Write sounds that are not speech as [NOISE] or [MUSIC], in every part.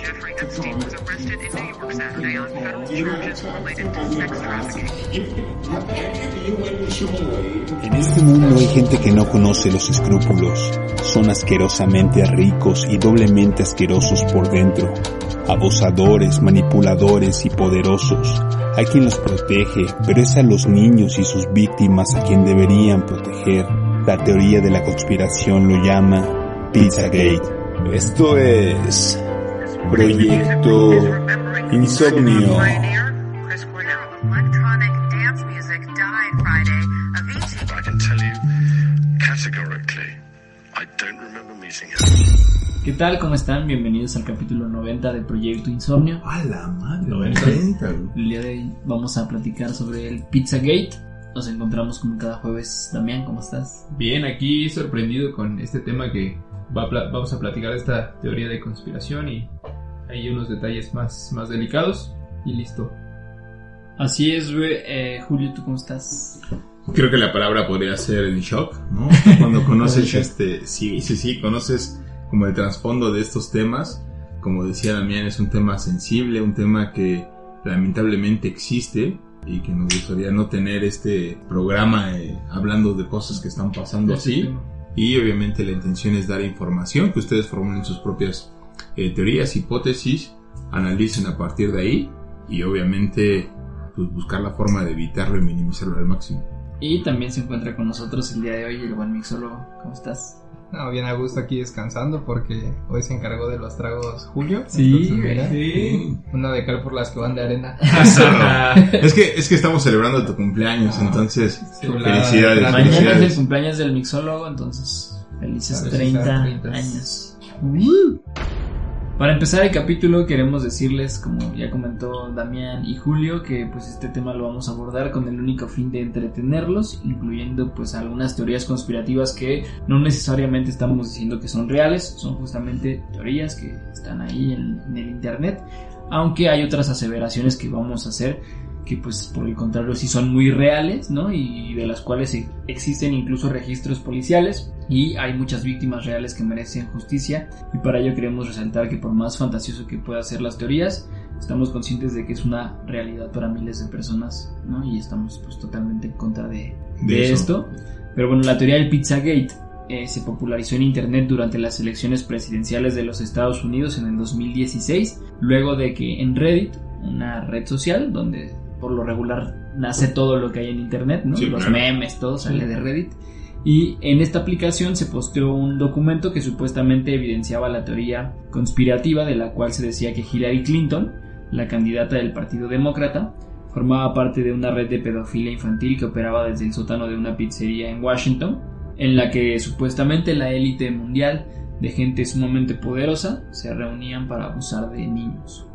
Jeffrey Epstein was arrested in New York Saturday on federal charges related to sex trafficking. En este mundo hay gente que no conoce los escrúpulos. Son asquerosamente ricos y doblemente asquerosos por dentro. Abusadores, manipuladores y poderosos. Hay quien los protege, pero es a los niños y sus víctimas a quien deberían proteger. La teoría de la conspiración lo llama Pizzagate. Esto es Proyecto Insomnio. ¿Qué tal? ¿Cómo están? Bienvenidos al capítulo 90 de Proyecto Insomnio. A la madre, 90. 90, güey. El día de hoy vamos a platicar sobre el Pizzagate. Nos encontramos como cada jueves. Damián, ¿cómo estás? Bien, aquí sorprendido con este tema que va a vamos a platicar de esta teoría de conspiración y hay unos detalles más, más delicados y listo. Así es, güey. Eh, Julio, ¿tú cómo estás? Creo que la palabra podría ser el shock, ¿no? [LAUGHS] Cuando conoces este, sí, sí, sí, conoces como el trasfondo de estos temas. Como decía Damián, es un tema sensible, un tema que lamentablemente existe y que nos gustaría no tener este programa eh, hablando de cosas que están pasando así. Y obviamente la intención es dar información, que ustedes formulen sus propias eh, teorías, hipótesis, analicen a partir de ahí y obviamente pues, buscar la forma de evitarlo y minimizarlo al máximo. Y también se encuentra con nosotros el día de hoy el buen mixólogo. ¿Cómo estás? No, bien a gusto aquí descansando porque hoy se encargó de los tragos Julio. Sí, Entonces, mira, sí. Una de cal por las que van de arena. [LAUGHS] [LAUGHS] es que es que estamos celebrando tu cumpleaños, entonces Chulada. felicidades, Mañana Mañana es el felicidades. cumpleaños del mixólogo, entonces felices Felices 30 30. años. Para empezar el capítulo queremos decirles, como ya comentó Damián y Julio, que pues este tema lo vamos a abordar con el único fin de entretenerlos, incluyendo pues algunas teorías conspirativas que no necesariamente estamos diciendo que son reales, son justamente teorías que están ahí en, en el internet, aunque hay otras aseveraciones que vamos a hacer que pues por el contrario sí son muy reales, ¿no? Y de las cuales e- existen incluso registros policiales y hay muchas víctimas reales que merecen justicia y para ello queremos resaltar que por más fantasioso que puedan ser las teorías, estamos conscientes de que es una realidad para miles de personas, ¿no? Y estamos pues totalmente en contra de, De de esto. Pero bueno, la teoría del Pizzagate eh, se popularizó en Internet durante las elecciones presidenciales de los Estados Unidos en el 2016, luego de que en Reddit, una red social donde por lo regular nace todo lo que hay en Internet, ¿no? Sí, los claro. memes, todo sale de Reddit. Y en esta aplicación se posteó un documento que supuestamente evidenciaba la teoría conspirativa de la cual se decía que Hillary Clinton, la candidata del Partido Demócrata, formaba parte de una red de pedofilia infantil que operaba desde el sótano de una pizzería en Washington, en la que supuestamente la élite mundial de gente sumamente poderosa se reunían para abusar de niños.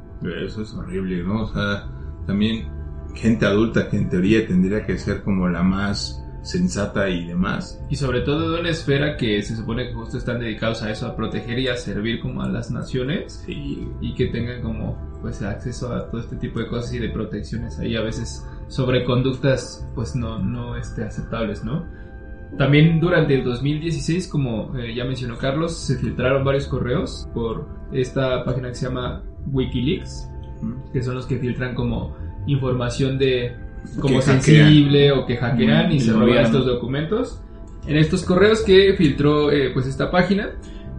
Eso es horrible, ¿no? O sea, también gente adulta que en teoría tendría que ser como la más sensata y demás. Y sobre todo de una esfera que se supone que justo están dedicados a eso, a proteger y a servir como a las naciones Sí, y que tengan como pues acceso a todo este tipo de cosas y de protecciones ahí a veces sobre conductas pues no, no este, aceptables, ¿no? También durante el 2016, como eh, ya mencionó Carlos, se filtraron varios correos por esta página que se llama Wikileaks, que son los que filtran como información de como sensible o que hackean y El se roban estos documentos. En estos correos que filtró eh, pues esta página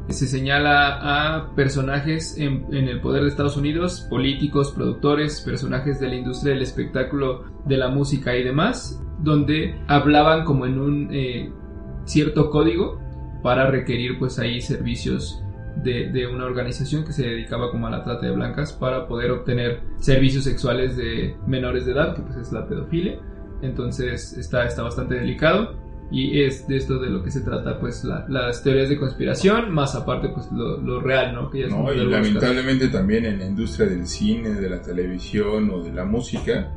se señala a personajes en, en el poder de Estados Unidos, políticos, productores, personajes de la industria del espectáculo, de la música y demás, donde hablaban como en un eh, cierto código para requerir pues ahí servicios de, de una organización que se dedicaba como a la trata de blancas para poder obtener servicios sexuales de menores de edad, que pues es la pedofilia. Entonces está, está bastante delicado. Y es de esto de lo que se trata, pues, la- las teorías de conspiración, más aparte, pues, lo, lo real, ¿no? Que ya No, y casos. lamentablemente también en la industria del cine, de la televisión o de la música,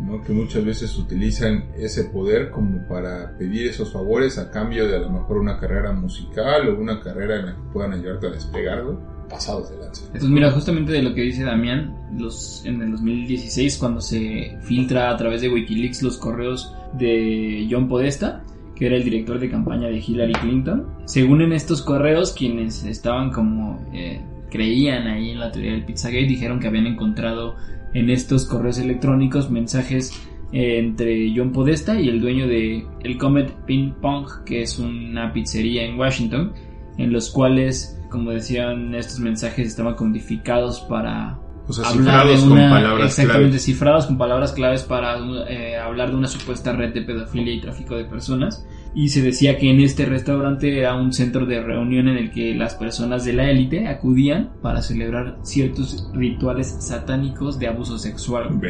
¿no? que muchas veces utilizan ese poder como para pedir esos favores a cambio de a lo mejor una carrera musical o una carrera en la que puedan ayudarte a despegar, pasados de lanza. Pues mira, justamente de lo que dice Damián, los, en el 2016 cuando se filtra a través de Wikileaks los correos de John Podesta, que era el director de campaña de Hillary Clinton, según en estos correos quienes estaban como eh, creían ahí en la teoría del Pizzagate dijeron que habían encontrado en estos correos electrónicos mensajes eh, entre John Podesta y el dueño de el Comet Ping Pong, que es una pizzería en Washington, en los cuales, como decían, estos mensajes estaban codificados para O sea, hablar de cifrados con palabras exactamente cifrados con palabras claves para eh, hablar de una supuesta red de pedofilia y tráfico de personas y se decía que en este restaurante era un centro de reunión en el que las personas de la élite acudían para celebrar ciertos rituales satánicos de abuso sexual.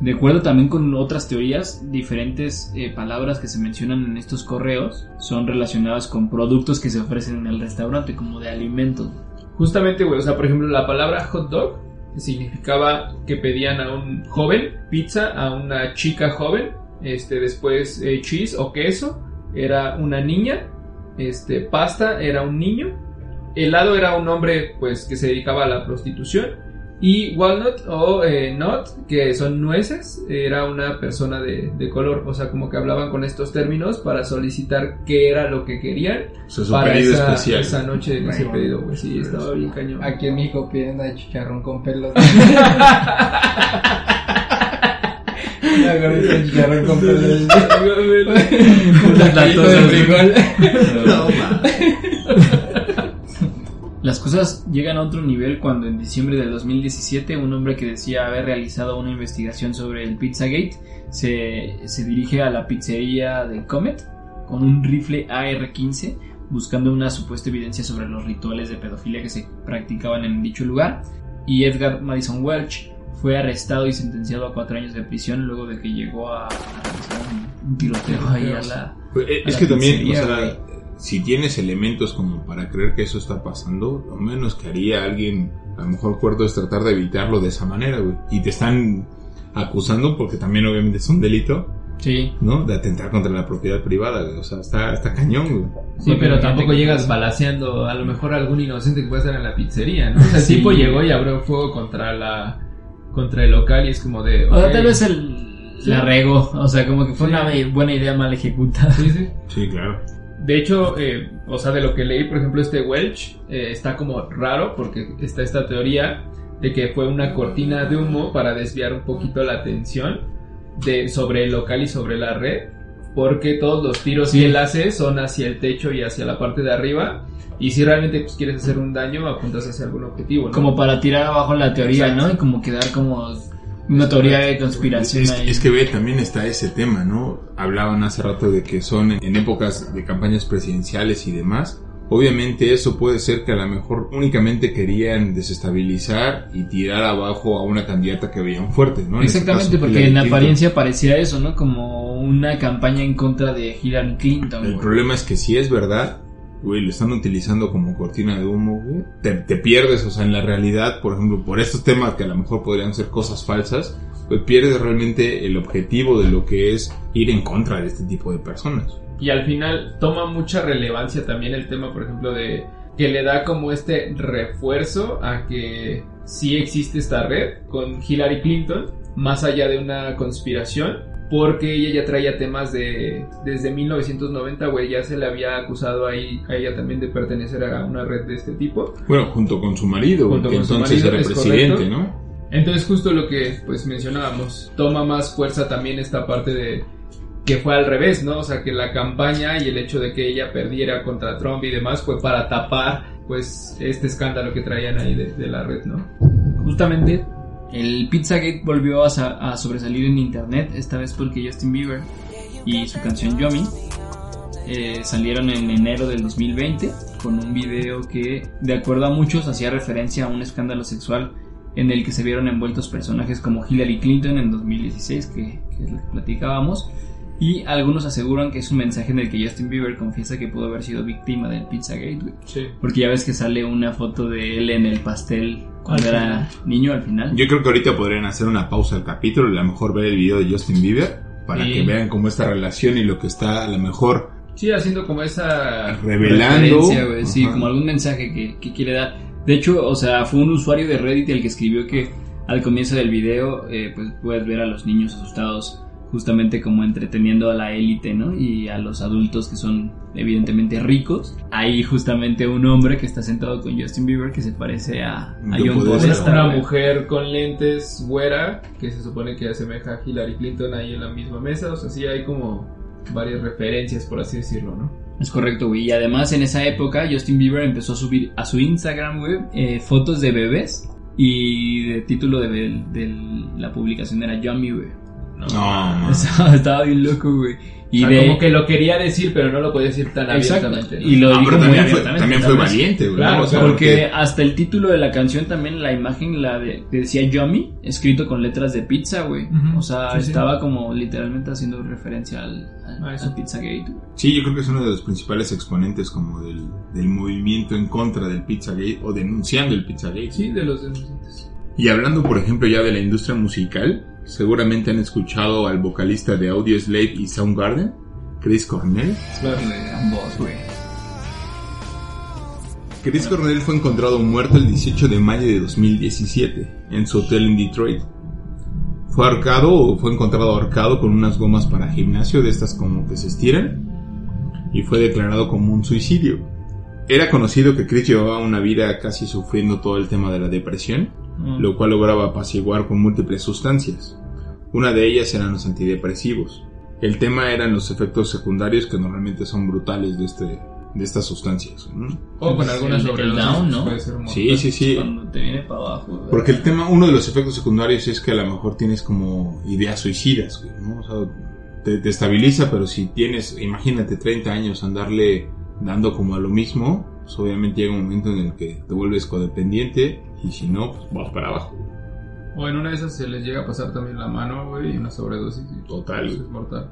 De acuerdo también con otras teorías, diferentes eh, palabras que se mencionan en estos correos son relacionadas con productos que se ofrecen en el restaurante, como de alimentos. Justamente, güey, o sea, por ejemplo, la palabra hot dog significaba que pedían a un joven pizza, a una chica joven, este, después eh, cheese o queso, era una niña, este, pasta era un niño, helado era un hombre, pues, que se dedicaba a la prostitución, y walnut o eh, nut, que son nueces, era una persona de, de color, o sea, como que hablaban con estos términos para solicitar qué era lo que querían O sea, su para pedido esa, especial. esa noche en ese pedido, güey, sí, estaba bien cañón. Aquí en México piden a chicharrón con pelos. [LAUGHS] [LAUGHS] Una gordita de chicharrón con pelos. Putas Taquito de lactosas. frijol. No, ma. Las cosas llegan a otro nivel cuando en diciembre del 2017 un hombre que decía haber realizado una investigación sobre el Pizzagate se, se dirige a la pizzería del Comet con un rifle AR-15 buscando una supuesta evidencia sobre los rituales de pedofilia que se practicaban en dicho lugar y Edgar Madison Welch fue arrestado y sentenciado a cuatro años de prisión luego de que llegó a, a un, tiroteo ahí a la... Pues, a es la que también, o sea, güey. si tienes elementos como para creer que eso está pasando, lo menos que haría alguien, a lo mejor cuarto es tratar de evitarlo de esa manera, güey. Y te están acusando porque también obviamente es un delito, Sí, ¿no? De atentar contra la propiedad privada, güey. O sea, está, está cañón, güey. Sí, pero tampoco llegas balaseando a lo mejor a algún inocente que puede estar en la pizzería, ¿no? O sea, el Sí. tipo llegó y abrió fuego contra la contra el local y es como de... O sea, tal vez el, Sí. la regó, o sea, como que fue Sí. una buena idea mal ejecutada. Sí, sí. Sí, claro. De hecho, eh, o sea, de lo que leí, por ejemplo, este Welch eh, está como raro porque está esta teoría de que fue una cortina de humo para desviar un poquito la atención de, sobre el local y sobre la red. Porque todos los tiros Sí. que él hace son hacia el techo y hacia la parte de arriba. Y si realmente pues, quieres hacer un daño, apuntas hacia algún objetivo. ¿no? Como para tirar abajo la teoría, Exacto. ¿no? Y como quedar como una teoría de conspiración Es, ahí. es que ve, también está ese tema, ¿no? Hablaban hace rato de que son en, en épocas de campañas presidenciales y demás. Obviamente eso puede ser que a lo mejor únicamente querían desestabilizar y tirar abajo a una candidata que veían fuerte, ¿no? En este Exactamente, caso, porque en apariencia parecía eso, ¿no? Como una campaña en contra de Hillary Clinton. El güey. problema es que si es verdad, güey, lo están utilizando como cortina de humo, güey. Te, te pierdes, o sea, en la realidad, por ejemplo, por estos temas que a lo mejor podrían ser cosas falsas, pues pierdes realmente el objetivo de lo que es ir en contra de este tipo de personas. Y al final toma mucha relevancia también el tema, por ejemplo, de que le da como este refuerzo a que sí existe esta red con Hillary Clinton, más allá de una conspiración, porque ella ya traía temas de desde 1990, güey, ya se le había acusado ahí a ella también de pertenecer a una red de este tipo. Bueno, junto con su marido, Junto que con su entonces marido, era es presidente, correcto. ¿no? Entonces justo lo que pues mencionábamos, toma más fuerza también esta parte de que fue al revés, ¿no? O sea, que la campaña y el hecho de que ella perdiera contra Trump y demás fue para tapar pues este escándalo que traían ahí de, la red, ¿no? Justamente, el Pizzagate volvió a, sa- a sobresalir en internet, esta vez porque Justin Bieber y su canción Yomi eh, salieron en enero del 2020 con un video que, de acuerdo a muchos, hacía referencia a un escándalo sexual en el que se vieron envueltos personajes como Hillary Clinton en 2016, que, que platicábamos, Y algunos aseguran que es un mensaje en el que Justin Bieber confiesa que pudo haber sido víctima del Pizzagate, güey. Sí. Porque ya ves que sale una foto de él en el pastel cuando Al era niño al final. Yo creo que ahorita podrían hacer una pausa al capítulo y a lo mejor ver el video de Justin Bieber para Sí. que vean cómo esta relación y lo que está a lo mejor Sí, haciendo como esa... revelando. güey, sí, como algún mensaje que, que quiere dar. De hecho, o sea, fue un usuario de Reddit el que escribió que al comienzo del video, eh, pues puedes ver a los niños asustados, justamente como entreteniendo a la élite, ¿no? Y a los adultos que son evidentemente ricos. Hay justamente un hombre que está sentado con Justin Bieber que se parece a, a John Podesta. una mujer con lentes güera que se supone que asemeja a Hillary Clinton ahí en la misma mesa. O sea, sí hay como varias referencias, por así decirlo, ¿no? Es correcto, güey. Y además en esa época Justin Bieber empezó a subir a su Instagram, güey, eh, fotos de bebés. Y de título de, de la publicación era Yummy, güey. No, man. [LAUGHS] Estaba, estaba bien loco, güey. Y o sea, de... como que lo quería decir, pero no lo podía decir tan Exacto. abiertamente. ¿no? Y lo Ah, dijo pero muy también fue, abiertamente, también fue valiente, güey. Claro, ¿no? O sea, claro, Porque hasta el título de la canción también la imagen la de, que decía Yummy, escrito con letras de pizza, güey. O sea, Sí, sí. estaba como literalmente haciendo referencia al, al, A eso. al Pizzagate. güey. Sí, yo creo que es uno de los principales exponentes como del, del movimiento en contra del Pizzagate o denunciando el Pizzagate. Sí, de los denunciantes. Y hablando, por ejemplo, ya de la industria musical, seguramente han escuchado al vocalista de Audio Slave y Soundgarden, Chris Cornell. Claro. Ambos, güey. Chris Cornell fue encontrado muerto el 18 de mayo de 2017 en su hotel en Detroit. Fue ahorcado o fue encontrado ahorcado con unas gomas para gimnasio de estas como que se estiran y fue declarado como un suicidio. Era conocido que Chris llevaba una vida casi sufriendo todo el tema de la depresión, Mm. lo cual lograba apaciguar con múltiples sustancias. Una de ellas eran los antidepresivos. El tema eran los efectos secundarios que normalmente son brutales de, este, de estas sustancias. ¿no? O con algunas sobredosis, down, ¿no? Puede ser mortal. Sí, sí, sí. Cuando te viene para abajo. Porque el tema, uno de los efectos secundarios es que a lo mejor tienes como ideas suicidas, güey, ¿no? O sea, te, te estabiliza, pero si tienes, imagínate, 30 años andarle dando como a lo mismo, pues obviamente llega un momento en el que te vuelves codependiente y si no, pues vas para abajo. O en una de esas se les llega a pasar también la mano, güey, y una sobredosis. y Total. eso es mortal.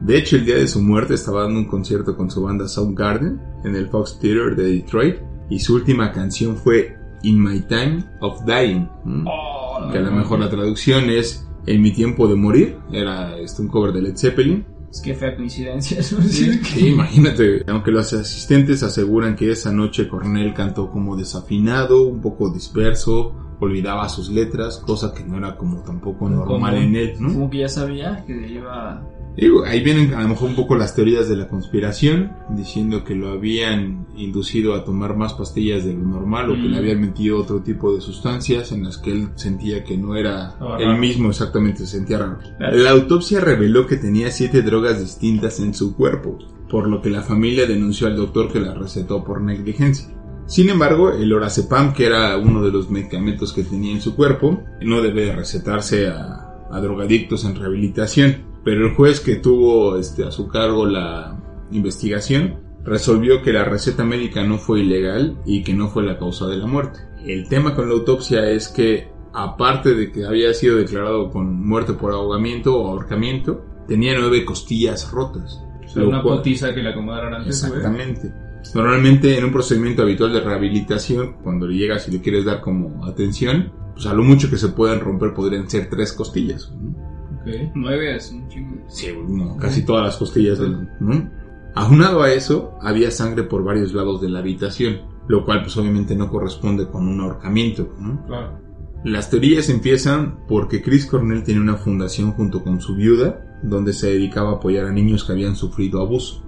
De hecho, el día de su muerte estaba dando un concierto con su banda Soundgarden en el Fox Theater de Detroit y su última canción fue In My Time of Dying. ¿no? Oh, que a lo mejor la traducción es En mi tiempo de morir. Era este, un cover de Led Zeppelin. Es que fea coincidencia. [LAUGHS] ¿no? Sí, imagínate. Aunque los asistentes aseguran que esa noche Cornell cantó como desafinado, un poco disperso, olvidaba sus letras, cosa que no era como tampoco normal Común. en él, ¿no? Como que ya sabía que iba... Digo, ahí vienen a lo mejor un poco las teorías de la conspiración, diciendo que lo habían inducido a tomar más pastillas de lo normal o que Mm. le habían metido otro tipo de sustancias en las que él sentía que no era Estaba él raro. mismo exactamente, se sentía raro. La autopsia reveló que tenía siete drogas distintas en su cuerpo, por lo que la familia denunció al doctor que las recetó por negligencia. Sin embargo, el orazepam, que era uno de los medicamentos que tenía en su cuerpo, no debe de recetarse a, a drogadictos en rehabilitación. Pero el juez que tuvo este, a su cargo la investigación resolvió que la receta médica no fue ilegal y que no fue la causa de la muerte. El tema con la autopsia es que, aparte de que había sido declarado con muerte por ahogamiento o ahorcamiento, tenía nueve costillas rotas. O sea, una cual- potiza que le acomodaron antes. Exactamente. Normalmente en un procedimiento habitual de rehabilitación, cuando le llegas y le quieres dar como atención, pues a lo mucho que se puedan romper podrían ser tres costillas. ¿no? Ok. Nueve es un chingo. Sí, no, casi todas las costillas del... ¿no? Aunado a eso, había sangre por varios lados de la habitación, lo cual pues obviamente no corresponde con un ahorcamiento. ¿no? Claro. Las teorías empiezan porque Chris Cornell tenía una fundación junto con su viuda, donde se dedicaba a apoyar a niños que habían sufrido abuso,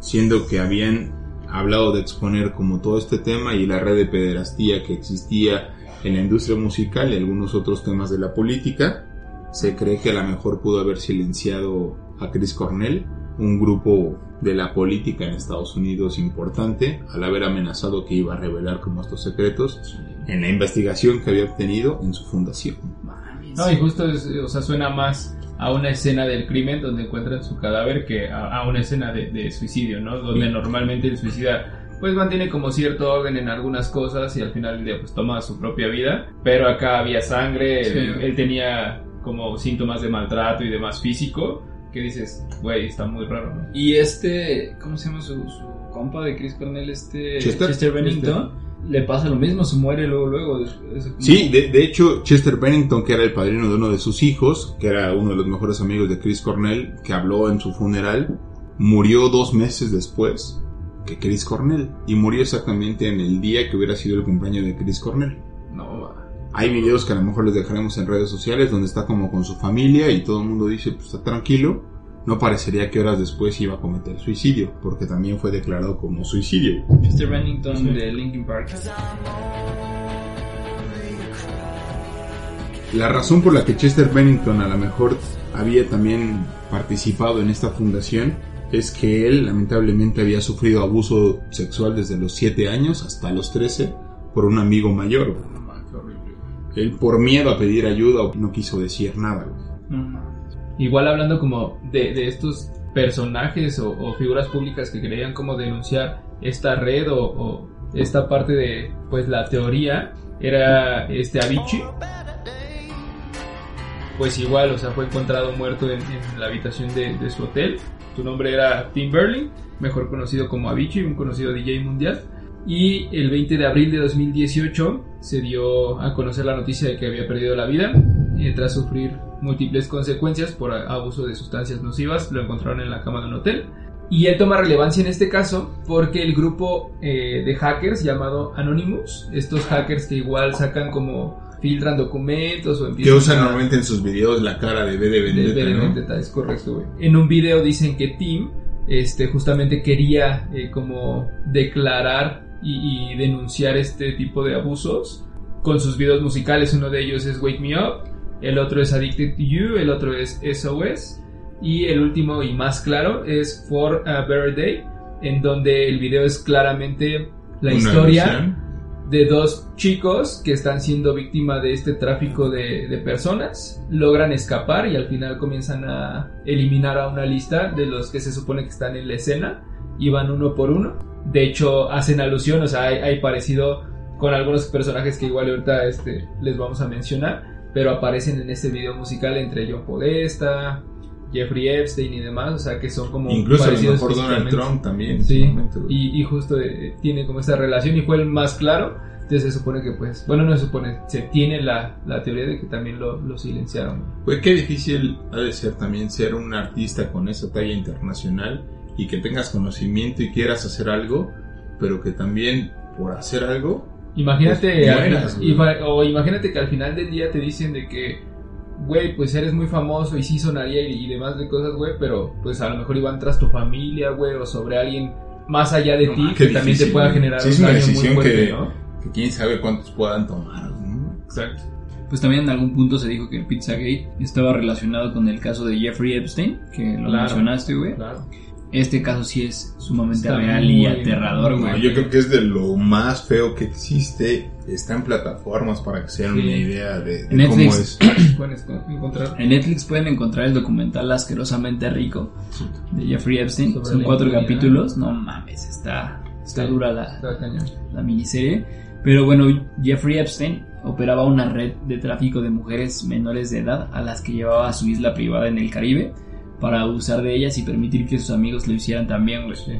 siendo que habían hablado de exponer como todo este tema y la red de pederastía que existía en la industria musical y algunos otros temas de la política. Se cree que a lo mejor pudo haber silenciado a Chris Cornell, un grupo de la política en Estados Unidos importante, al haber amenazado que iba a revelar como estos secretos en la investigación que había obtenido en su fundación. Mames. No, y justo, es, o sea, suena más a una escena del crimen donde encuentran su cadáver que a, a una escena de, de suicidio, ¿no? Donde Sí. normalmente el suicida pues mantiene como cierto orden en algunas cosas y al final del día pues toma su propia vida, pero acá había sangre, Sí. él, él tenía como síntomas de maltrato y demás físico, que dices, güey, está muy raro, ¿no? Y este, ¿cómo se llama su, su compa de Chris Cornell? Este Chester. Bennington. Le pasa lo mismo, se muere luego, luego. Sí, de, de hecho, Chester Bennington, que era el padrino de uno de sus hijos, que era uno de los mejores amigos de Chris Cornell, que habló en su funeral, murió dos meses después que Chris Cornell. Y murió exactamente en el día que hubiera sido el cumpleaños de Chris Cornell. No, va. Hay videos que a lo mejor les dejaremos en redes sociales donde está como con su familia y todo el mundo dice, pues está tranquilo. No parecería que horas después iba a cometer suicidio, porque también fue declarado como suicidio. Chester Bennington de Linkin Park. La razón por la que Chester Bennington a lo mejor había también participado en esta fundación es que él lamentablemente había sufrido abuso sexual desde los 7 años hasta los 13 por un amigo mayor. Él por miedo a pedir ayuda no quiso decir nada. Igual hablando como de, de estos personajes o, figuras públicas que querían como denunciar esta red o, esta parte de pues la teoría era este Avicii. Pues igual o sea fue encontrado muerto en, en la habitación de, de su hotel. Su nombre era Tim Berling mejor conocido como Avicii un conocido DJ mundial y el 20 de abril de 2018 se dio a conocer la noticia de que había perdido la vida eh, tras sufrir múltiples consecuencias por abuso de sustancias nocivas. Lo encontraron en la cama de un hotel. Y él toma relevancia en este caso porque el grupo eh, de hackers llamado Anonymous, estos hackers que igual sacan como filtran documentos o Que empiezan usan a- normalmente en sus videos la cara de B de de Vendetta, de ¿no? Vendetta, es correcto, güey. En un video dicen que Tim este, justamente quería eh, como declarar y, y denunciar este tipo de abusos con sus videos musicales. Uno de ellos es Wake Me Up, el otro es Addicted to You, el otro es SOS y el último y más claro es For a Better Day, en donde el video es claramente la Una historia de dos chicos que están siendo víctima de este tráfico de, de personas, logran escapar y al final comienzan a eliminar a una lista de los que se supone que están en la escena y van uno por uno. De hecho, hacen alusión, o sea, hay, hay parecido con algunos personajes que igual ahorita este, les vamos a mencionar, pero aparecen en este video musical entre John Podesta, Jeffrey Epstein y demás, o sea, que son como Incluso parecidos mejor Donald. Trump también. Sí, momento, y, y justo eh, tiene como esta relación y fue el más claro. Entonces se supone que pues, bueno, no se supone, se tiene la, la teoría de que también lo, lo silenciaron. Güey, qué difícil ha de ser también ser un artista con esa talla internacional y que tengas conocimiento y quieras hacer algo, pero que también por hacer algo Imagínate, Pues, mueras, o imagínate que al final del día te dicen de que, güey, pues eres muy famoso y sí sonaría y, y demás de cosas, güey, pero pues a lo mejor iban tras tu familia, güey, o sobre alguien más allá de No, ti que también te difícil, pueda generar Sí, es un una daño muy decisión fuerte, que- ¿no? que quién sabe cuántos puedan tomar. ¿no? Exacto. Pues también en algún punto se dijo que el Pizzagate estaba relacionado con el caso de Jeffrey Epstein, que lo Claro. mencionaste, güey. Claro. Este caso sí es sumamente Está real muy- y aterrador, No, güey. yo creo que es de lo más feo que existe. Está en plataformas para que se den Sí. una idea de, de Netflix. cómo es. [COUGHS] Puedes encontrar. En Netflix pueden encontrar el documental Asquerosamente Rico de Jeffrey Epstein. Sobre Son cuatro capítulos. No mames, está, está Sí. dura la, Está la miniserie. Pero bueno, Jeffrey Epstein operaba una red de tráfico de mujeres menores de edad a las que llevaba a su isla privada en el Caribe para abusar de ellas y permitir que sus amigos lo hicieran también, güey. Sí.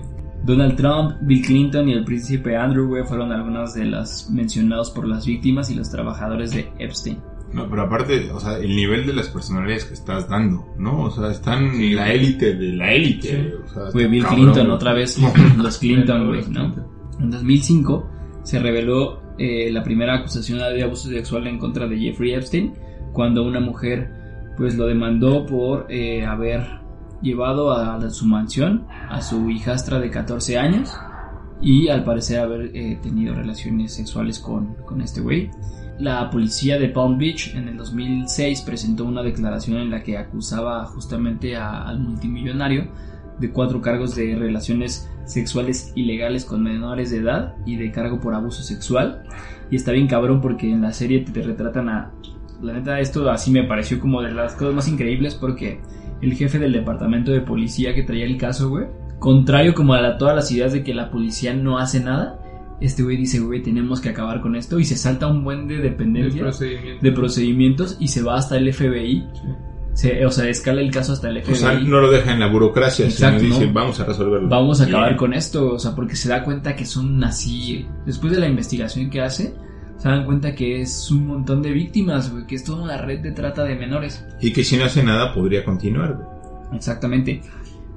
Donald Trump, Bill Clinton y el príncipe Andrew, güey, fueron algunas de las mencionados por las víctimas y los trabajadores de Epstein. No, pero aparte, o sea, el nivel de las personalidades que estás dando, ¿no? O sea, están en la élite de la élite. Sí. O sea, Fue está Bill cabrón, Clinton, güey. otra vez [LAUGHS] los Clinton, güey, ¿no? En 2005 se reveló eh, la primera acusación de abuso sexual en contra de Jeffrey Epstein cuando una mujer pues lo demandó por eh, haber llevado a su mansión a su hijastra de 14 años y al parecer haber eh, tenido relaciones sexuales con, con este güey. La policía de Palm Beach en el 2006 presentó una declaración en la que acusaba justamente al multimillonario de cuatro cargos de relaciones sexuales ilegales con menores de edad y de cargo por abuso sexual. Y está bien cabrón porque en la serie te retratan a... La neta, esto así me pareció como de las cosas más increíbles porque el jefe del departamento de policía que traía el caso, güey, contrario como a la- todas las ideas de que la policía no hace nada, este güey dice, güey, tenemos que acabar con esto y se salta un buen de dependencia procedimiento. de procedimientos y se va hasta el FBI Sí. se, o sea, escala el caso hasta el FBI. O sea, no lo deja en la burocracia, Exacto, sino dice, ¿no? vamos a resolverlo. Vamos a acabar Bien. con esto, o sea, porque se da cuenta que son así. Después de la investigación que hace, se dan cuenta que es un montón de víctimas, güey, que es toda una red de trata de menores. Y que si no hace nada podría continuar, güey. Exactamente.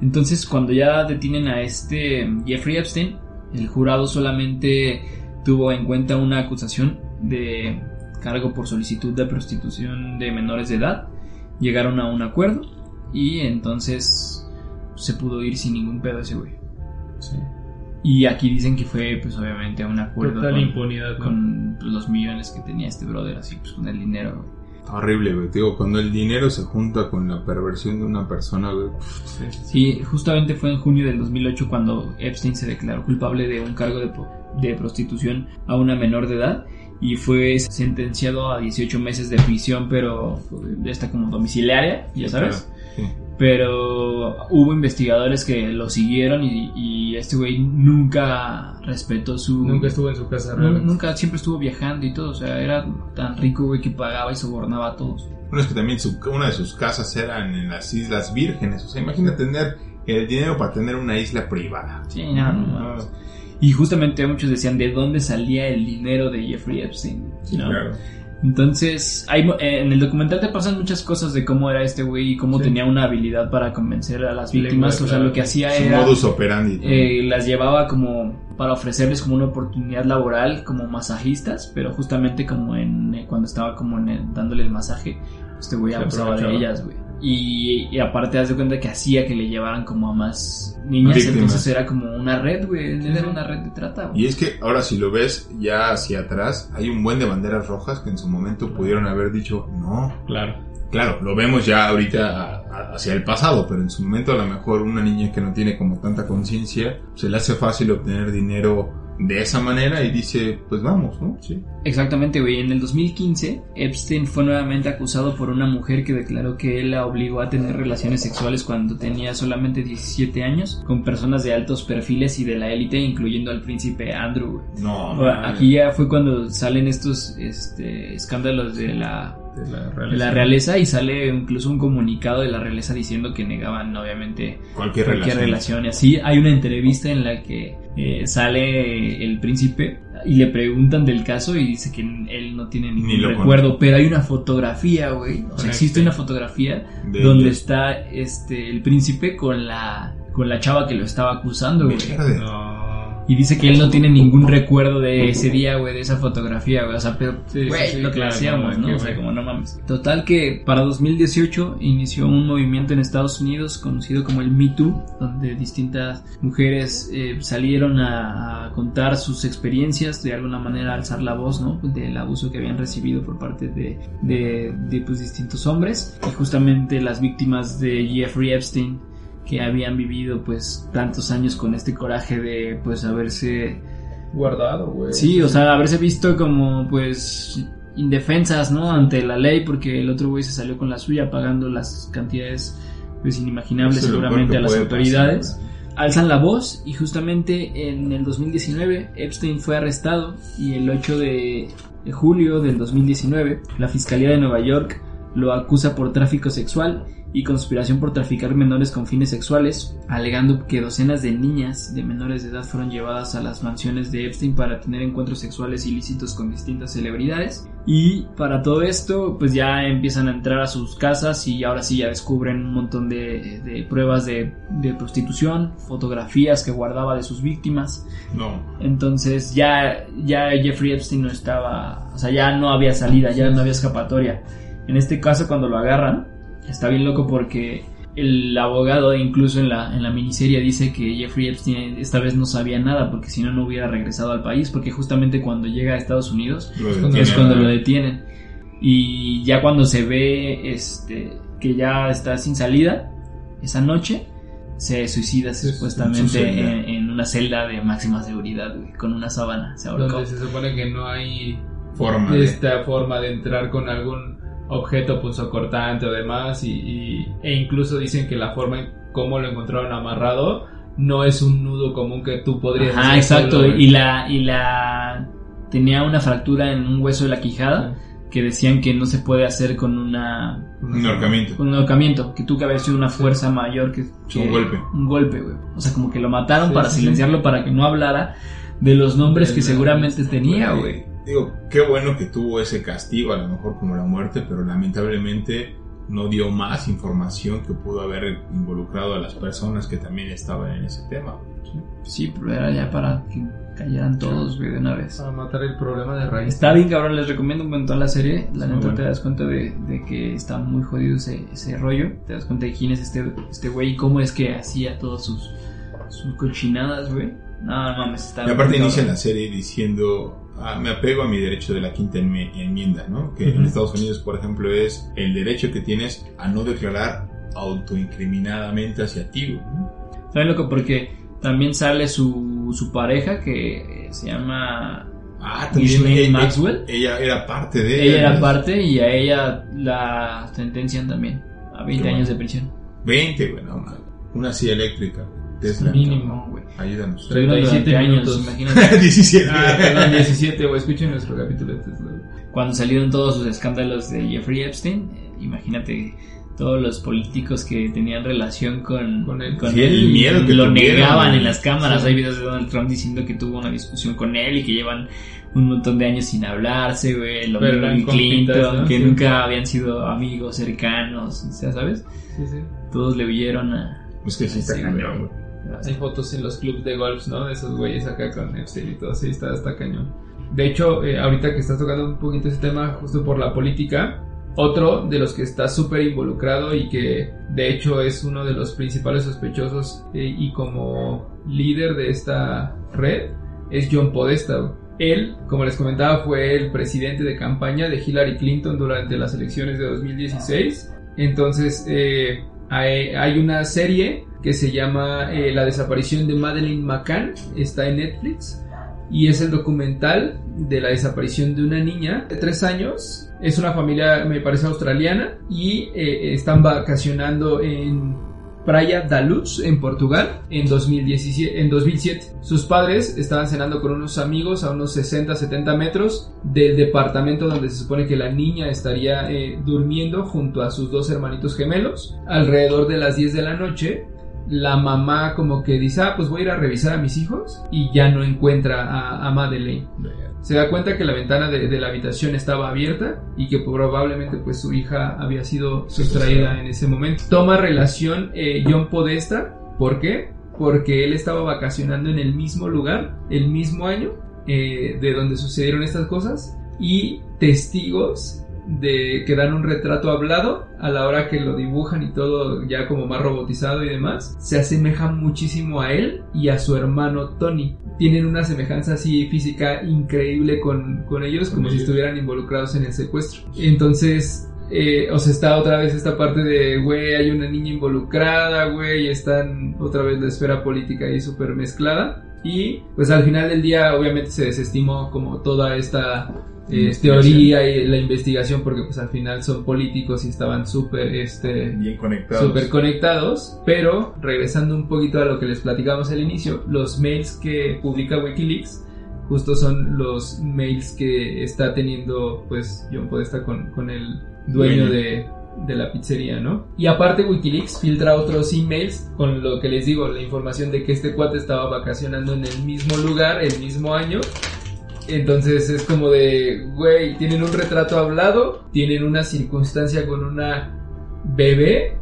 Entonces, cuando ya detienen a este Jeffrey Epstein, el jurado solamente tuvo en cuenta una acusación de cargo por solicitud de prostitución de menores de edad. Llegaron a un acuerdo y entonces se pudo ir sin ningún pedo ese güey. Y aquí dicen que fue, pues obviamente, un acuerdo Total con, impunidad, ¿no? con pues, los millones que tenía este brother, así pues con el dinero. güey. Horrible, güey. Te digo, cuando el dinero se junta con la perversión de una persona, güey. pff, Sí, justamente fue en junio del 2008 cuando Epstein se declaró culpable de un cargo de, de prostitución a una menor de edad y fue sentenciado a 18 meses de prisión, pero de esta como domiciliaria, ya sabes. Sí. Pero hubo investigadores que lo siguieron y, y este güey nunca respetó su... Nunca estuvo en su casa realmente. nunca, siempre estuvo viajando y todo, o sea, era tan rico, güey, que pagaba y sobornaba a todos. Bueno, es que también su- una de sus casas eran en las Islas Vírgenes. O sea, imagina tener el dinero para tener una isla privada. Sí, no, no, no. Y justamente muchos decían de dónde salía el dinero de Jeffrey Epstein. Sí, ¿no? claro. Entonces, hay, mo- eh, en el documental te pasan muchas cosas de cómo era este güey y cómo Sí. tenía una habilidad para convencer a las víctimas. O sea, lo que hacía Su era... modus operandi. eh, las llevaba como para ofrecerles como una oportunidad laboral como masajistas, pero justamente como en eh, cuando estaba como en el- dándole el masaje, este güey abusaba de ellas, güey. Y, y aparte das de cuenta que hacía que le llevaran como a más niñas, Víctimas. entonces era como una red, güey, era una red de trata, güey. Y es que ahora si lo ves ya hacia atrás, hay un buen de banderas rojas que en su momento pudieron haber dicho, no, Claro. Claro, lo vemos ya ahorita hacia el pasado, pero en su momento a lo mejor una niña que no tiene como tanta conciencia, se le hace fácil obtener dinero de esa manera y dice, pues vamos, ¿no? Sí. Exactamente, güey. En el 2015, Epstein fue nuevamente acusado por una mujer que declaró que él la obligó a tener relaciones sexuales cuando tenía solamente 17 años con personas de altos perfiles y de la élite, incluyendo al príncipe Andrew. No, madre. Aquí ya fue cuando salen estos este, escándalos de la, De la realeza. la realeza y sale incluso un comunicado de la realeza diciendo que negaban, obviamente, cualquier, cualquier relación. relación. Y así hay una entrevista en la que eh, sale el príncipe y le preguntan del caso y dice que él no tiene ningún Ni recuerdo, conoce. pero hay una fotografía, güey. O sea, existe una fotografía De donde ellos. está este el príncipe con la con la chava que lo estaba acusando, güey. No. Y dice que él no tiene ningún recuerdo de ese día, güey, de esa fotografía, güey. O sea, pero, güey, sí, lo que claro, hacíamos, no, O sea, como no mames. Total que para 2018 inició un movimiento en Estados Unidos conocido como el Me Too, donde distintas mujeres eh, salieron a, a contar sus experiencias, de alguna manera alzar la voz, ¿no? Del abuso que habían recibido por parte de, de, de, pues, distintos hombres. Y justamente las víctimas de Jeffrey Epstein que habían vivido pues tantos años con este coraje de pues haberse Guardado, güey. sí o sea haberse visto como pues indefensas no ante la ley porque el otro güey se salió con la suya pagando las cantidades pues inimaginables Eso seguramente a las autoridades. pasar, alzan la voz y justamente en el 2019 Epstein fue arrestado y el 8 de, de julio del 2019 la Fiscalía de Nueva York lo acusa por tráfico sexual y conspiración por traficar menores con fines sexuales, alegando que docenas de niñas de menores de edad fueron llevadas a las mansiones de Epstein para tener encuentros sexuales ilícitos con distintas celebridades. Y para todo esto, pues ya empiezan a entrar a sus casas y ahora sí ya descubren un montón de, de pruebas de, de prostitución, fotografías que guardaba de sus víctimas. No. Entonces ya, ya Jeffrey Epstein no estaba, o sea, ya no había salida, ya no había escapatoria. En este caso, cuando lo agarran, está bien loco porque el abogado, incluso en la, en la miniserie, dice que Jeffrey Epstein esta vez no sabía nada porque si no, no hubiera regresado al país. Porque justamente cuando llega a Estados Unidos Lo es cuando lo detienen. Y ya cuando se ve este, que ya está sin salida, esa noche se suicida Sí, supuestamente en una celda de máxima seguridad, güey, con una sábana. Se ahorcó. Donde se supone que no hay Forma de... esta forma de entrar con algún objeto punzocortante o demás y, y- e incluso dicen que la forma en cómo lo encontraron amarrado no es un nudo común que tú podrías hacer exacto. solo, y la, y la tenía una fractura en un hueso de la quijada que decían que no se puede hacer con una Un ahorcamiento. con un ahorcamiento, que tú que habías sido una fuerza mayor que, que- Un golpe. un golpe, güey. O sea, como que lo mataron Sí, para sí, silenciarlo para que no hablara de los nombres De que seguramente tenía, güey. Digo, qué bueno que tuvo ese castigo, a lo mejor como la muerte, pero lamentablemente no dio más información que pudo haber involucrado a las personas que también estaban en ese tema. Sí, pero era ya para que cayeran todos, güey, de una vez. Para matar el problema de raíz. Está bien, cabrón, les recomiendo un montón la serie. La neta bueno. te das cuenta de, de que está muy jodido ese, ese rollo. Te das cuenta de quién es este este güey y cómo es que hacía todas sus, sus cochinadas, güey. No, no mames, está Y aparte inicia la serie diciendo, ah, me apego a mi derecho de la quinta enmi- enmienda, ¿no? Que en. Estados Unidos, por ejemplo, es el derecho que tienes a no declarar autoincriminadamente hacia ti, ¿no? Bien loco porque también sale su, su pareja que se llama... Ah, ella- Maxwell. Ella era parte de Ella era ¿no? parte y a ella la sentencian también a 20 Qué años bueno. de prisión. 20, güey, no, man. Una silla eléctrica. Tesla. Mínimo. Ayúdanos. 37 Durante minutos. [LAUGHS] imagínate. 17. Ah, perdón, 17, güey. Escuchen nuestro capítulo de Tesla. Cuando salieron todos sus escándalos de Jeffrey Epstein, eh, imagínate todos los políticos que tenían relación con, Con él. Sí, el miedo que lo tuvieron, negaban en las cámaras. Sí. Hay videos de Donald Trump diciendo que tuvo una discusión con él y que llevan un montón de años sin hablarse, güey. Lo mismo Bill Clinton, compitas, ¿no? que Sí. nunca habían sido amigos cercanos, o sea, ¿sabes? Sí, sí. Todos le huyeron a... Es que sí está cañón, güey. Hay fotos en los clubs de golf, ¿no? De esos güeyes acá con Epstein y todo. Sí, está, está cañón. De hecho, eh, ahorita que estás tocando un poquito ese tema, justo por la política, otro de los que está súper involucrado y que de hecho es uno de los principales sospechosos eh, y como líder de esta red es John Podesta. Él, como les comentaba, fue el presidente de campaña de Hillary Clinton durante las elecciones de 2016. Entonces, eh, hay, una serie que se llama eh, La desaparición de Madeleine McCann, está en Netflix, y es el documental de la desaparición de una niña de tres años. Es una familia, me parece, australiana, y eh, están vacacionando en Praia da Luz, en Portugal, en 2017, en 2007. Sus padres estaban cenando con unos amigos a unos 60-70 metros del departamento donde se supone que la niña estaría eh, durmiendo junto a sus dos hermanitos gemelos. Alrededor de las 10 de la noche, la mamá como que dice, ah, pues voy a ir a revisar a mis hijos y ya no encuentra a, a Madeleine. Se da cuenta que la ventana de, la habitación estaba abierta y que probablemente pues su hija había sido sustraída en ese momento. Toma relación eh, John Podesta, ¿por qué? Porque él estaba vacacionando en el mismo lugar, el mismo año eh, de donde sucedieron estas cosas y testigos de que dan un retrato hablado a la hora que lo dibujan y todo ya como más robotizado y demás, se asemeja muchísimo a él y a su hermano Tony. Tienen una semejanza así física increíble con, con ellos, como si estuvieran involucrados en el secuestro. Entonces, eh, o sea, está otra vez esta parte de, güey, hay una niña involucrada, güey, y están otra vez la esfera política ahí súper mezclada. Y pues al final del día obviamente se desestimó como toda esta eh, teoría y la investigación porque pues al final son políticos y estaban súper este Bien conectados. súper conectados, pero regresando un poquito a lo que les platicamos al inicio, los mails que publica Wikileaks justo son los mails que está teniendo pues John Podesta con, con el dueño Dueño. de, de la pizzería, ¿no? Y aparte Wikileaks filtra otros emails con lo que les digo, la información de que este cuate estaba vacacionando en el mismo lugar, el mismo año. Entonces es como de, güey, tienen un retrato hablado, tienen una circunstancia con una bebé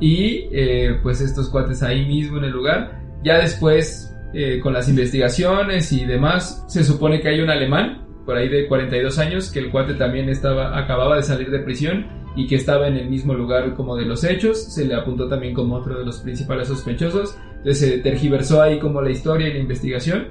y eh, pues estos cuates ahí mismo en el lugar. Ya después, eh, con las investigaciones y demás, se supone que hay un alemán, por ahí de 42 años, que el cuate también estaba, acababa de salir de prisión y que estaba en el mismo lugar como de los hechos. Se le apuntó también como otro de los principales sospechosos. Entonces se tergiversó ahí como la historia y la investigación.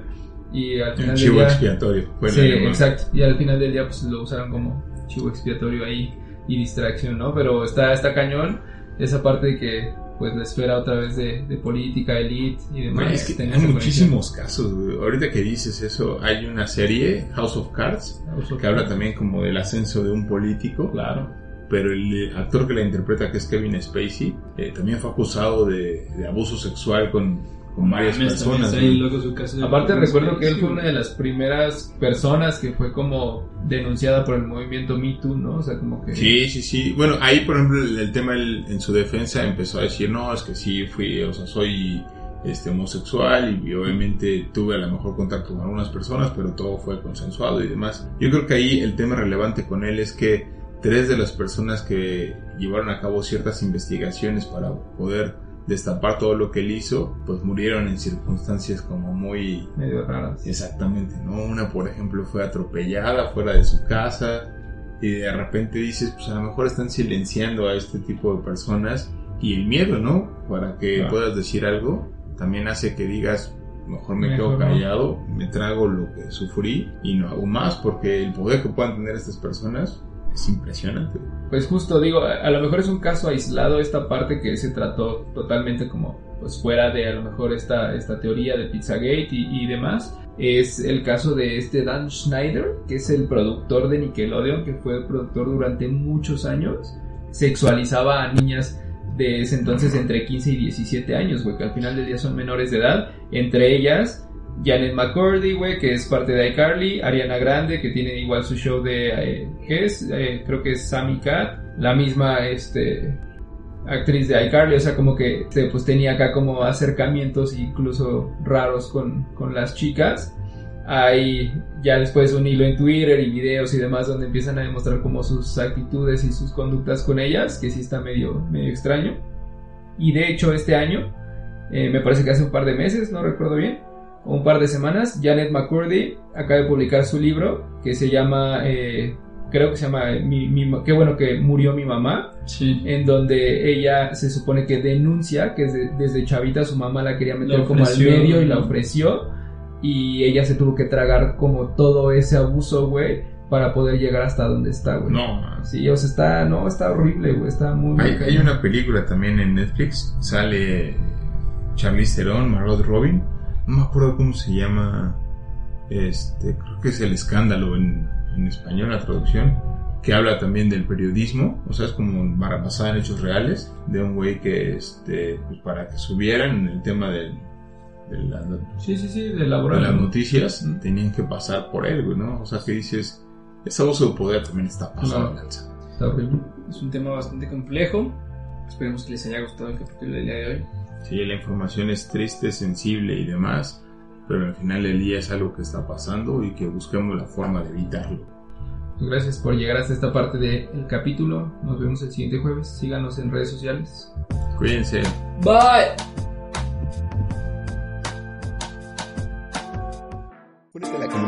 Y al El final del chivo día... expiatorio. Fue el Sí, exacto. Y al final del día pues lo usaron como chivo expiatorio ahí y distracción, ¿no? Pero está, está cañón esa parte de que pues la esfera otra vez de, de política, elite y demás. Es que hay muchísimos casos, güey. Ahorita que dices eso, hay una serie, House of Cards, conexión. que habla también como del ascenso de un político. Claro. Pero el actor que la interpreta, que es Kevin Spacey, eh, también fue acusado de, de abuso sexual con, con varias Mames, también personas. está ahí ¿no? loco su caso de Aparte recuerdo que él fue una de las primeras personas que fue como denunciada por el movimiento Me Too, ¿no? O sea, como que... Sí, sí, sí. Bueno, ahí, por ejemplo, el, el tema en su defensa empezó a decir, no, es que sí, fui, o sea, soy este homosexual y, obviamente tuve a lo mejor contacto con algunas personas, pero todo fue consensuado y demás. Yo creo que ahí el tema relevante con él es que tres de las personas que llevaron a cabo ciertas investigaciones para poder destapar todo lo que él hizo, pues murieron en circunstancias como muy medio raras. Exactamente, ¿no? Una, por ejemplo, fue atropellada fuera de su casa y de repente dices, pues a lo mejor están silenciando a este tipo de personas y el miedo, ¿no? Para que Claro. puedas decir algo, también hace que digas, mejor me quedo no. callado, me trago lo que sufrí y no hago más porque el poder que puedan tener estas personas es impresionante. Pues justo digo, a, lo mejor es un caso aislado esta parte que se trató totalmente como pues fuera de a lo mejor esta, esta teoría de Pizzagate y, y demás. Es el caso de este Dan Schneider, que es el productor de Nickelodeon, que fue productor durante muchos años. Sexualizaba a niñas de ese entonces entre 15 y 17 años, güey, que al final del día son menores de edad. Entre ellas, Janet McCurdy, güey, que es parte de iCarly, Ariana Grande, que tiene igual su show de, eh, ¿qué es? Eh, creo que es Sammy Cat, la misma, este, actriz de iCarly, o sea, como que, pues tenía acá como acercamientos incluso raros con, con las chicas. Hay ya después un hilo en Twitter y videos y demás donde empiezan a demostrar como sus actitudes y sus conductas con ellas, que sí está medio, medio extraño. Y de hecho este año, eh, me parece que hace un par de meses, no recuerdo bien, un par de semanas, Janet McCurdy acaba de publicar su libro que se llama, eh, creo que se llama, eh, mi, mi- qué bueno que murió mi mamá, Sí. en donde ella se supone que denuncia que desde, desde chavita su mamá la quería meter La como al medio y la ofreció y ella se tuvo que tragar como todo ese abuso, güey, para poder llegar hasta donde está, güey. No. Sí, o sea, está, no, está horrible, güey, está muy... Hay, hay una película también en Netflix, sale Charlize Theron, Margot Robin, no me acuerdo cómo se llama, este, creo que es El Escándalo en, en español la traducción, que habla también del periodismo, o sea, es como bar- basada en hechos reales, de un güey que, este, pues para que subieran en el tema del- de, la- de Sí, sí, sí, de laboral. las noticias, tenían que pasar por él, güey, ¿no? O sea, que dices, ese abuso de poder también está pasando. No. de lanza. Está horrible. Es un tema bastante complejo. Esperemos que les haya gustado el capítulo del día de hoy. Sí, la información es triste, sensible y demás, pero al final del día es algo que está pasando y que busquemos la forma de evitarlo. Gracias por llegar hasta esta parte del capítulo. Nos vemos el siguiente jueves. Síganos en redes sociales. Cuídense. Bye. Únete a la comunidad